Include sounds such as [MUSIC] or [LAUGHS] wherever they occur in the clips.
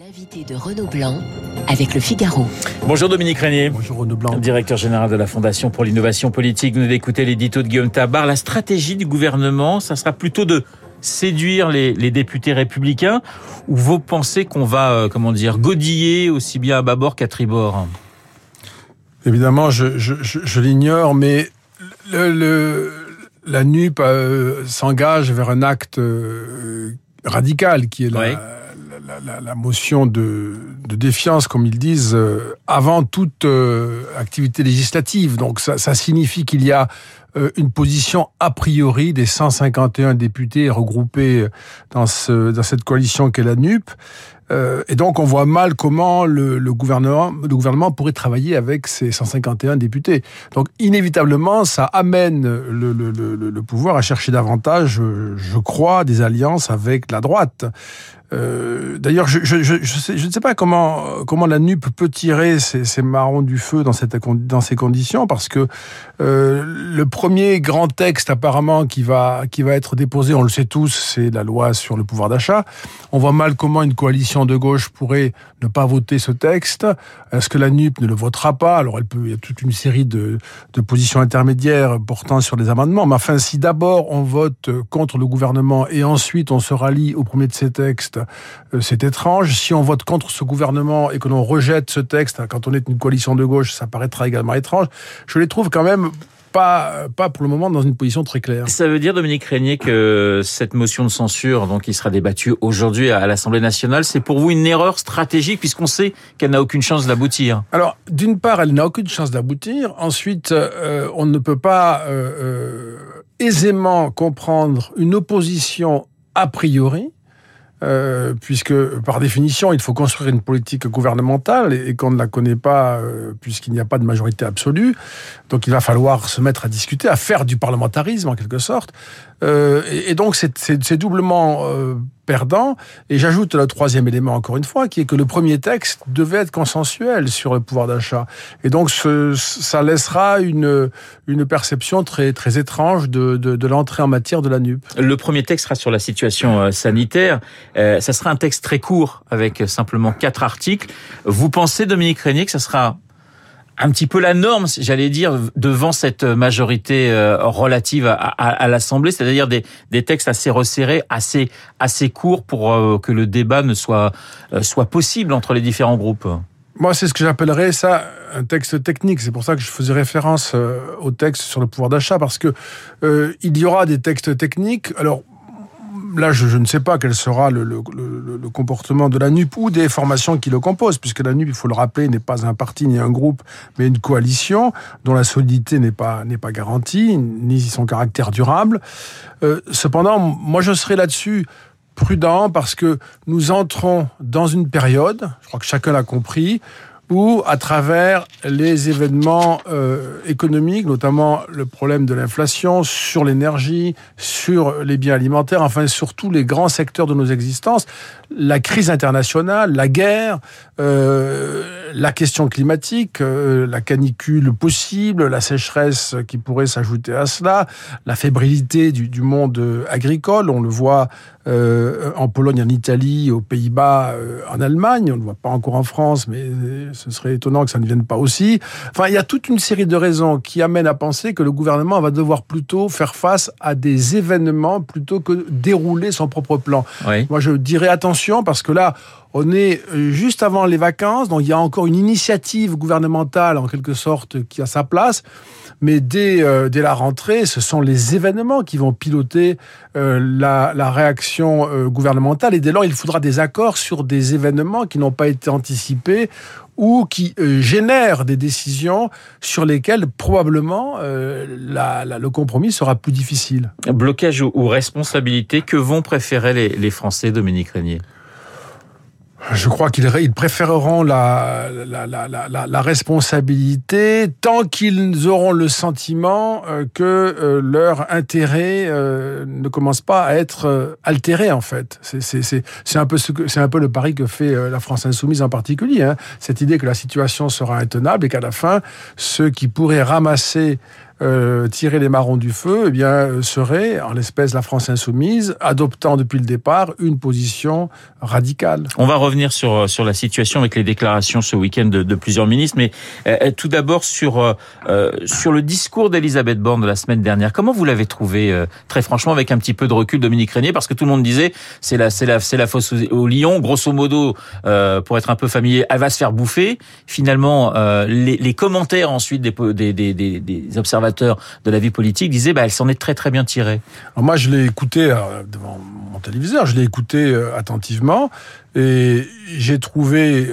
L'invité de Renaud Blanc avec le Figaro. Bonjour Dominique Régnier. Bonjour Renaud Blanc. Directeur général de la Fondation pour l'innovation politique. Vous venez d'écouter l'édito de Guillaume Tabar. La stratégie du gouvernement, ça sera plutôt de séduire les, les députés républicains ou vous pensez qu'on va, euh, comment dire, godiller aussi bien à bâbord qu'à tribord? Évidemment, je, je, je, je l'ignore, mais le, le, la NUP euh, s'engage vers un acte euh, radical qui est la, Oui. La, motion de, défiance, comme ils disent, euh, avant toute euh, activité législative. Donc ça, signifie qu'il y a euh, une position a priori des 151 députés regroupés dans cette coalition qu'est la NUP. Euh, et donc, on voit mal comment le, gouvernement, pourrait travailler avec ces 151 députés. Donc, inévitablement, ça amène le, pouvoir à chercher davantage, euh, je crois, des alliances avec la droite. Euh, D'ailleurs, je, ne sais pas comment la NUP peut tirer ces, ces marrons du feu dans ces conditions, parce que le premier grand texte apparemment qui va qui va être déposé, on le sait tous, c'est la loi sur le pouvoir d'achat. On voit mal comment une coalition de gauche pourrait ne pas voter ce texte. Est-ce que la NUP ne le votera pas? Alors, elle peut. Il y a toute une série de, de positions intermédiaires portant sur les amendements. Mais enfin, si d'abord on vote contre le gouvernement et ensuite on se rallie au premier de ces textes euh, c'est étrange. Si on vote contre ce gouvernement et que l'on rejette ce texte, quand on est une coalition de gauche, ça paraîtra également étrange. Je les trouve quand même pas, pas pour le moment dans une position très claire. Ça veut dire, Dominique Régnier, que cette motion de censure, donc, qui sera débattue aujourd'hui à l'Assemblée nationale, c'est pour vous une erreur stratégique puisqu'on sait qu'elle n'a aucune chance d'aboutir. Alors, d'une part, elle n'a aucune chance d'aboutir. Ensuite, euh, on ne peut pas euh, euh, aisément comprendre une opposition a priori euh, puisque par définition, il faut construire une politique gouvernementale et, qu'on ne la connaît pas euh, puisqu'il n'y a pas de majorité absolue. Donc il va falloir se mettre à discuter, à faire du parlementarisme en quelque sorte. Euh, et, et, donc c'est doublement euh. Et j'ajoute le troisième élément encore une fois, qui est que le premier texte devait être consensuel sur le pouvoir d'achat. Et donc ça laissera une, une perception très, très étrange de, de, l'entrée en matière de la NUP. Le premier texte sera sur la situation euh, sanitaire. Euh, ça sera un texte très court, avec simplement quatre articles. Vous pensez, Dominique Régnier, que ça sera un petit peu la norme, j'allais dire, devant cette majorité relative à, l'Assemblée, c'est-à-dire des, textes assez resserrés, assez, assez courts pour euh, que le débat ne soit, euh, soit possible entre les différents groupes. Moi, c'est ce que j'appellerais ça un texte technique. C'est pour ça que je faisais référence euh, au texte sur le pouvoir d'achat, parce que euh, il y aura des textes techniques. Alors, là, je, ne sais pas quel sera le, comportement de la NUP ou des formations qui le composent, puisque la NUP, il faut le rappeler, n'est pas un parti ni un groupe, mais une coalition dont la solidité n'est pas, n'est pas garantie, ni son caractère durable. Euh, cependant, moi, je serais là-dessus prudent parce que nous entrons dans une période, je crois que chacun l'a compris, où, à travers les événements euh, économiques, notamment le problème de l'inflation, sur l'énergie, sur les biens alimentaires, enfin sur tous les grands secteurs de nos existences, la crise internationale, la guerre, euh, la question climatique, euh, la canicule possible, la sécheresse qui pourrait s'ajouter à cela, la fébrilité du, du, monde agricole, on le voit euh, en Pologne, en Italie, aux Pays-Bas, euh, en Allemagne, on ne le voit pas encore en France, mais ce serait étonnant que ça ne vienne pas aussi. Enfin, il y a toute une série de raisons qui amènent à penser que le gouvernement va devoir plutôt faire face à des événements plutôt que dérouler son propre plan. Oui. Moi, je dirais attention parce que là, on est juste avant les vacances, donc il y a encore une initiative gouvernementale en quelque sorte qui a sa place. Mais dès, euh, la rentrée, ce sont les événements qui vont piloter euh, la, réaction euh, gouvernementale. Et dès lors, il faudra des accords sur des événements qui n'ont pas été anticipés ou qui euh, génèrent des décisions sur lesquelles probablement euh, le compromis sera plus difficile. Blocage ou, ou responsabilité, que vont préférer les, les Français, Dominique Régnier? Je crois qu'ils ils préféreront la, la, la, la, responsabilité tant qu'ils auront le sentiment euh, que euh, leur intérêt euh, ne commence pas à être altéré en fait. C'est un peu ce c'est un peu le pari que fait la France insoumise en particulier. Hein. Cette idée que la situation sera intenable et qu'à la fin ceux qui pourraient ramasser euh, tirer les marrons du feu, eh bien, serait, en l'espèce la France insoumise, adoptant depuis le départ une position radicale. On va revenir sur sur la situation avec les déclarations ce week-end de, de, plusieurs ministres, mais euh, tout d'abord sur euh, sur le discours d'Elisabeth Borne de la semaine dernière. Comment vous l'avez trouvé, euh, très franchement, avec un petit peu de recul, Dominique Régnier, parce que tout le monde disait c'est la c'est la c'est la fosse au lion, grosso modo, euh, pour être un peu familier, elle va se faire bouffer. Finalement, les, les, commentaires ensuite des, des, des, des, observateurs de la vie politique disaient bah elle s'en est très très bien tirée. Moi, je l'ai écouté devant mon téléviseur, je l'ai écouté attentivement et j'ai trouvé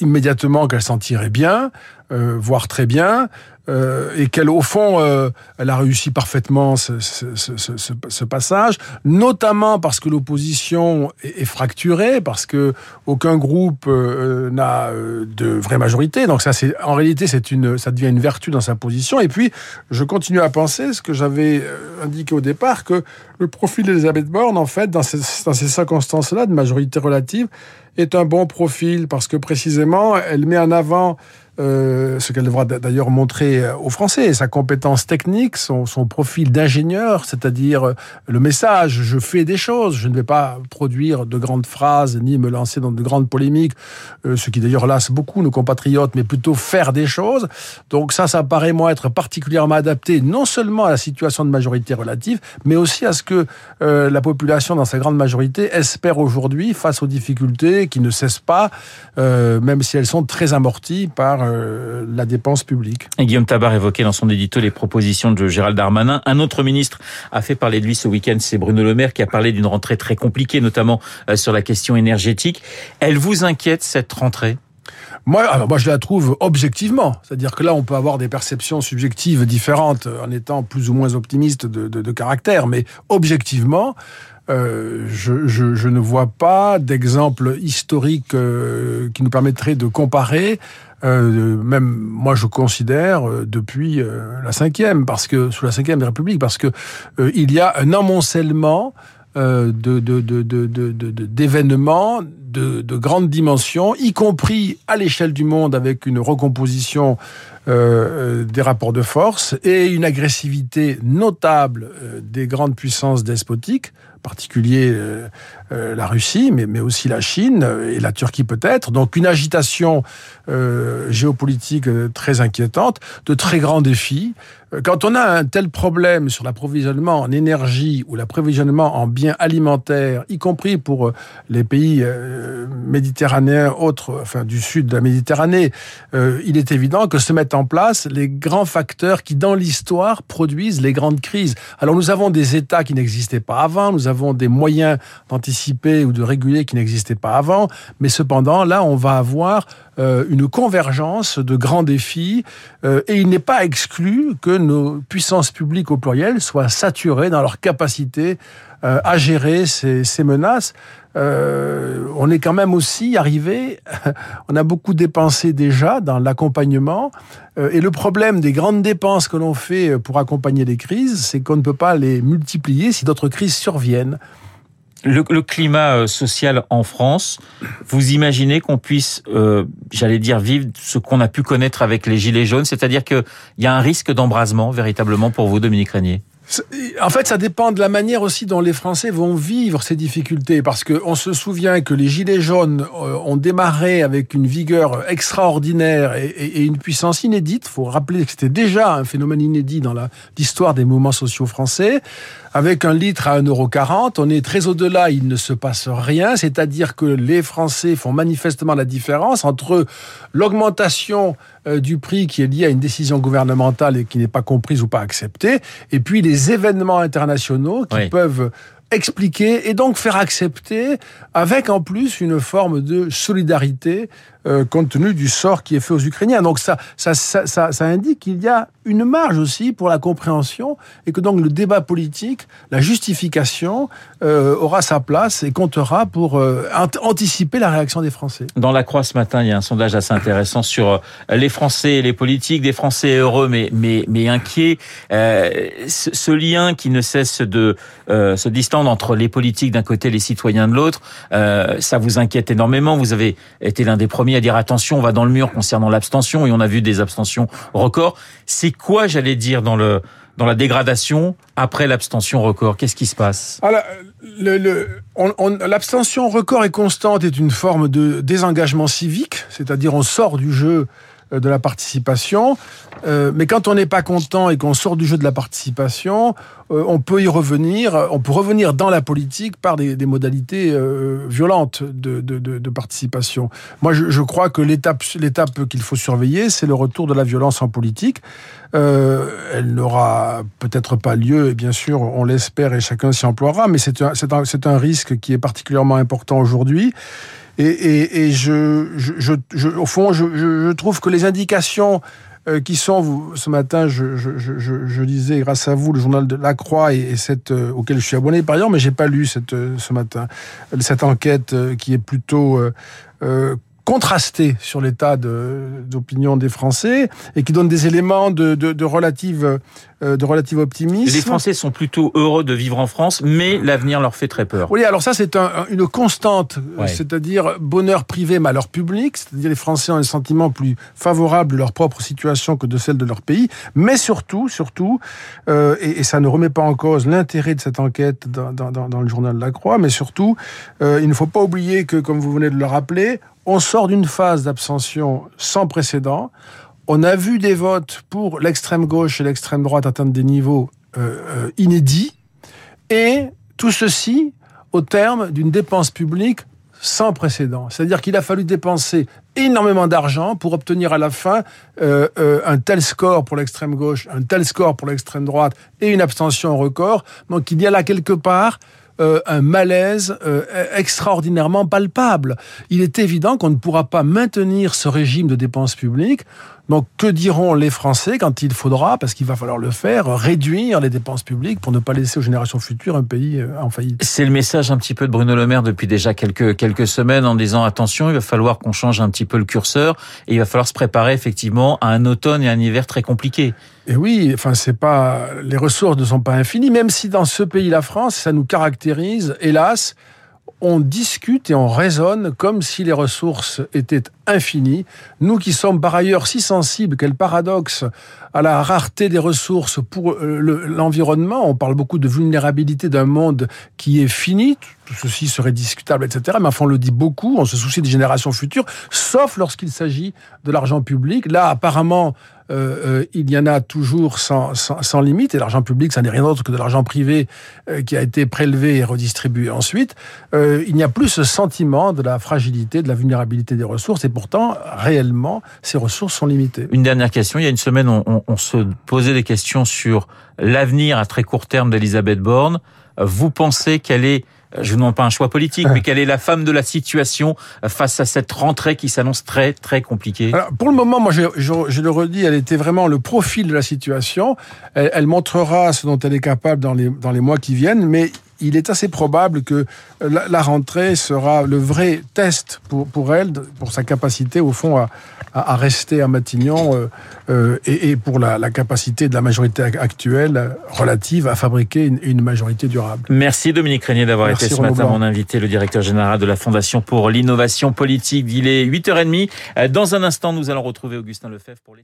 immédiatement qu'elle s'en tirait bien, euh, voire très bien, euh, et qu'elle, au fond, euh, elle a réussi parfaitement ce, passage, notamment parce que l'opposition est, fracturée, parce que aucun groupe n'a de vraie majorité. Donc ça, c'est en réalité, c'est une, ça devient une vertu dans sa position. Et puis, je continue à penser ce que j'avais indiqué au départ, que le profil d'Elisabeth Borne, en fait, dans ces, dans ces circonstances-là de majorité relative, est un bon profil parce que précisément, elle met en avant euh, ce qu'elle devra d'ailleurs montrer euh, aux Français, sa compétence technique, son, profil d'ingénieur, c'est-à-dire euh, le message, je fais des choses, je ne vais pas produire de grandes phrases ni me lancer dans de grandes polémiques, ce qui d'ailleurs lasse beaucoup nos compatriotes, mais plutôt faire des choses. Donc ça, ça paraît moi être particulièrement adapté non seulement à la situation de majorité relative, mais aussi à ce que la population, dans sa grande majorité, espère aujourd'hui face aux difficultés qui ne cessent pas, même si elles sont très amorties par euh, la dépense publique. Et Guillaume Tabar évoquait dans son édito les propositions de Gérald Darmanin. Un autre ministre a fait parler de lui ce week-end, c'est Bruno Le Maire, qui a parlé d'une rentrée très compliquée, notamment euh, sur la question énergétique. Elle vous inquiète cette rentrée? Moi, alors moi, je la trouve objectivement. C'est-à-dire que là, on peut avoir des perceptions subjectives différentes en étant plus ou moins optimiste de, de, de caractère, mais objectivement, euh, je, je, je, ne vois pas d'exemple historique euh, qui nous permettrait de comparer. Euh, même moi, je considère euh, depuis euh, la cinquième, parce que sous la cinquième République, parce que il y a un amoncellement de, de, de, de, d'événements de, de grande dimension, y compris à l'échelle du monde avec une recomposition euh, des rapports de force et une agressivité notable euh, des grandes puissances despotiques, particulier euh, euh, la Russie, mais, mais aussi la Chine et la Turquie peut-être. Donc une agitation euh, géopolitique très inquiétante, de très grands défis. Quand on a un tel problème sur l'approvisionnement en énergie ou l'approvisionnement en biens alimentaires, y compris pour les pays méditerranéens autres, enfin du sud de la Méditerranée, il est évident que se mettent en place les grands facteurs qui, dans l'histoire, produisent les grandes crises. Alors nous avons des États qui n'existaient pas avant, nous avons des moyens d'anticiper ou de réguler qui n'existaient pas avant, mais cependant, là, on va avoir euh, une convergence de grands défis euh, et il n'est pas exclu que nos puissances publiques au pluriel soient saturées dans leur capacité euh, à gérer ces, ces menaces. Euh, on est quand même aussi arrivé, [LAUGHS] on a beaucoup dépensé déjà dans l'accompagnement, euh, et le problème des grandes dépenses que l'on fait pour accompagner les crises, c'est qu'on ne peut pas les multiplier si d'autres crises surviennent. Le, climat social en France, vous imaginez qu'on puisse, j'allais dire, vivre ce qu'on a pu connaître avec les Gilets jaunes, c'est-à-dire qu'il y a un risque d'embrasement véritablement pour vous, Dominique Régnier? En fait, ça dépend de la manière aussi dont les Français vont vivre ces difficultés, parce qu'on se souvient que les Gilets jaunes euh, ont démarré avec une vigueur extraordinaire et, une puissance inédite. Il faut rappeler que c'était déjà un phénomène inédit dans l'histoire des mouvements sociaux français. Avec un litre à 1,40€, on est très au-delà, il ne se passe rien, c'est-à-dire que les Français font manifestement la différence entre l'augmentation du prix qui est lié à une décision gouvernementale et qui n'est pas comprise ou pas acceptée, et puis les événements internationaux qui oui. peuvent expliquer et donc faire accepter avec en plus une forme de solidarité euh, compte tenu du sort qui est fait aux Ukrainiens. Donc ça, ça, indique qu'il y a une marge aussi pour la compréhension et que donc le débat politique, la justification euh, aura sa place et comptera pour euh, anticiper la réaction des Français. Dans la Croix ce matin, il y a un sondage assez intéressant sur euh, les Français et les politiques, des Français heureux mais mais inquiets. Ce, ce, lien qui ne cesse de se distendre entre les politiques d'un côté, et les citoyens de l'autre, ça vous inquiète énormément. Vous avez été l'un des premiers à dire attention, on va dans le mur concernant l'abstention et on a vu des abstentions records. C'est quoi, j'allais dire, dans le dans la dégradation après l'abstention record? Qu'est-ce qui se passe? L'abstention record et constante est une forme de désengagement civique, c'est-à-dire on sort du jeu de la participation. Euh, mais quand on n'est pas content et qu'on sort du jeu de la participation, euh, on peut y revenir. On peut revenir dans la politique par des, modalités euh, violentes de, de, participation. Moi, je, crois que l'étape, qu'il faut surveiller, c'est le retour de la violence en politique. Euh, elle n'aura peut-être pas lieu, et bien sûr, on l'espère et chacun s'y emploiera, mais c'est un, un, c'est un risque qui est particulièrement important aujourd'hui. Et, je, au fond, je, trouve que les indications euh, qui sont, ce matin, je, je, lisais grâce à vous le journal de La Croix et, et cette, euh, auquel je suis abonné par ailleurs, mais j'ai pas lu cette, euh, ce matin cette enquête qui est plutôt euh, contrasté sur l'état d'opinion des Français et qui donne des éléments de, relative de relative optimisme. Les Français sont plutôt heureux de vivre en France, mais l'avenir leur fait très peur. Oui, alors ça c'est un, une constante, ouais. c'est-à-dire bonheur privé, malheur public, c'est-à-dire les Français ont un sentiment plus favorable de leur propre situation que de celle de leur pays, mais surtout, surtout, euh, et, et, ça ne remet pas en cause l'intérêt de cette enquête dans, dans, dans, le journal la Croix, mais surtout, euh, il ne faut pas oublier que, comme vous venez de le rappeler, on sort d'une phase d'abstention sans précédent. On a vu des votes pour l'extrême gauche et l'extrême droite atteindre des niveaux euh, euh, inédits. Et tout ceci au terme d'une dépense publique sans précédent. C'est-à-dire qu'il a fallu dépenser énormément d'argent pour obtenir à la fin euh, un tel score pour l'extrême gauche, un tel score pour l'extrême droite et une abstention record. Donc il y a là quelque part un malaise extraordinairement palpable. Il est évident qu'on ne pourra pas maintenir ce régime de dépenses publiques. Donc, que diront les Français quand il faudra, parce qu'il va falloir le faire, réduire les dépenses publiques pour ne pas laisser aux générations futures un pays euh, en faillite? C'est le message un petit peu de Bruno Le Maire depuis déjà quelques, quelques semaines en disant attention, il va falloir qu'on change un petit peu le curseur et il va falloir se préparer effectivement à un automne et un hiver très compliqué. Et oui, enfin, c'est pas, les ressources ne sont pas infinies, même si dans ce pays, la France, ça nous caractérise, hélas, on discute et on raisonne comme si les ressources étaient infinies. Nous qui sommes par ailleurs si sensibles, quel paradoxe, à la rareté des ressources pour l'environnement. on parle beaucoup de vulnérabilité d'un monde qui est fini. Tout ceci serait discutable, etc. Mais enfin, on le dit beaucoup. On se soucie des générations futures, sauf lorsqu'il s'agit de l'argent public. Là, apparemment, euh, euh, il y en a toujours sans, limite, et l'argent public, ça n'est rien d'autre que de l'argent privé euh, qui a été prélevé et redistribué ensuite. Il n'y a plus ce sentiment de la fragilité, de la vulnérabilité des ressources, et pourtant, réellement, ces ressources sont limitées. Une dernière question. Il y a une semaine, on, on, on se posait des questions sur l'avenir à très court terme d'Elisabeth Borne. Vous pensez qu'elle est je ne demande pas un choix politique, mais quelle est la femme de la situation face à cette rentrée qui s'annonce très très compliquée Pour le moment, moi je, le redis, elle était vraiment le profil de la situation. Elle, elle, montrera ce dont elle est capable dans les, dans les mois qui viennent, mais il est assez probable que la, la, rentrée sera le vrai test pour, pour elle, pour sa capacité au fond à, à, à rester à Matignon euh, euh, et, et, pour la, la, capacité de la majorité actuelle relative à fabriquer une, une majorité durable. Merci Dominique Régnier d'avoir été ce matin mon invité, le directeur général de la Fondation pour l'innovation politique. Il est 8h30. Dans un instant, nous allons retrouver Augustin Lefebvre pour les...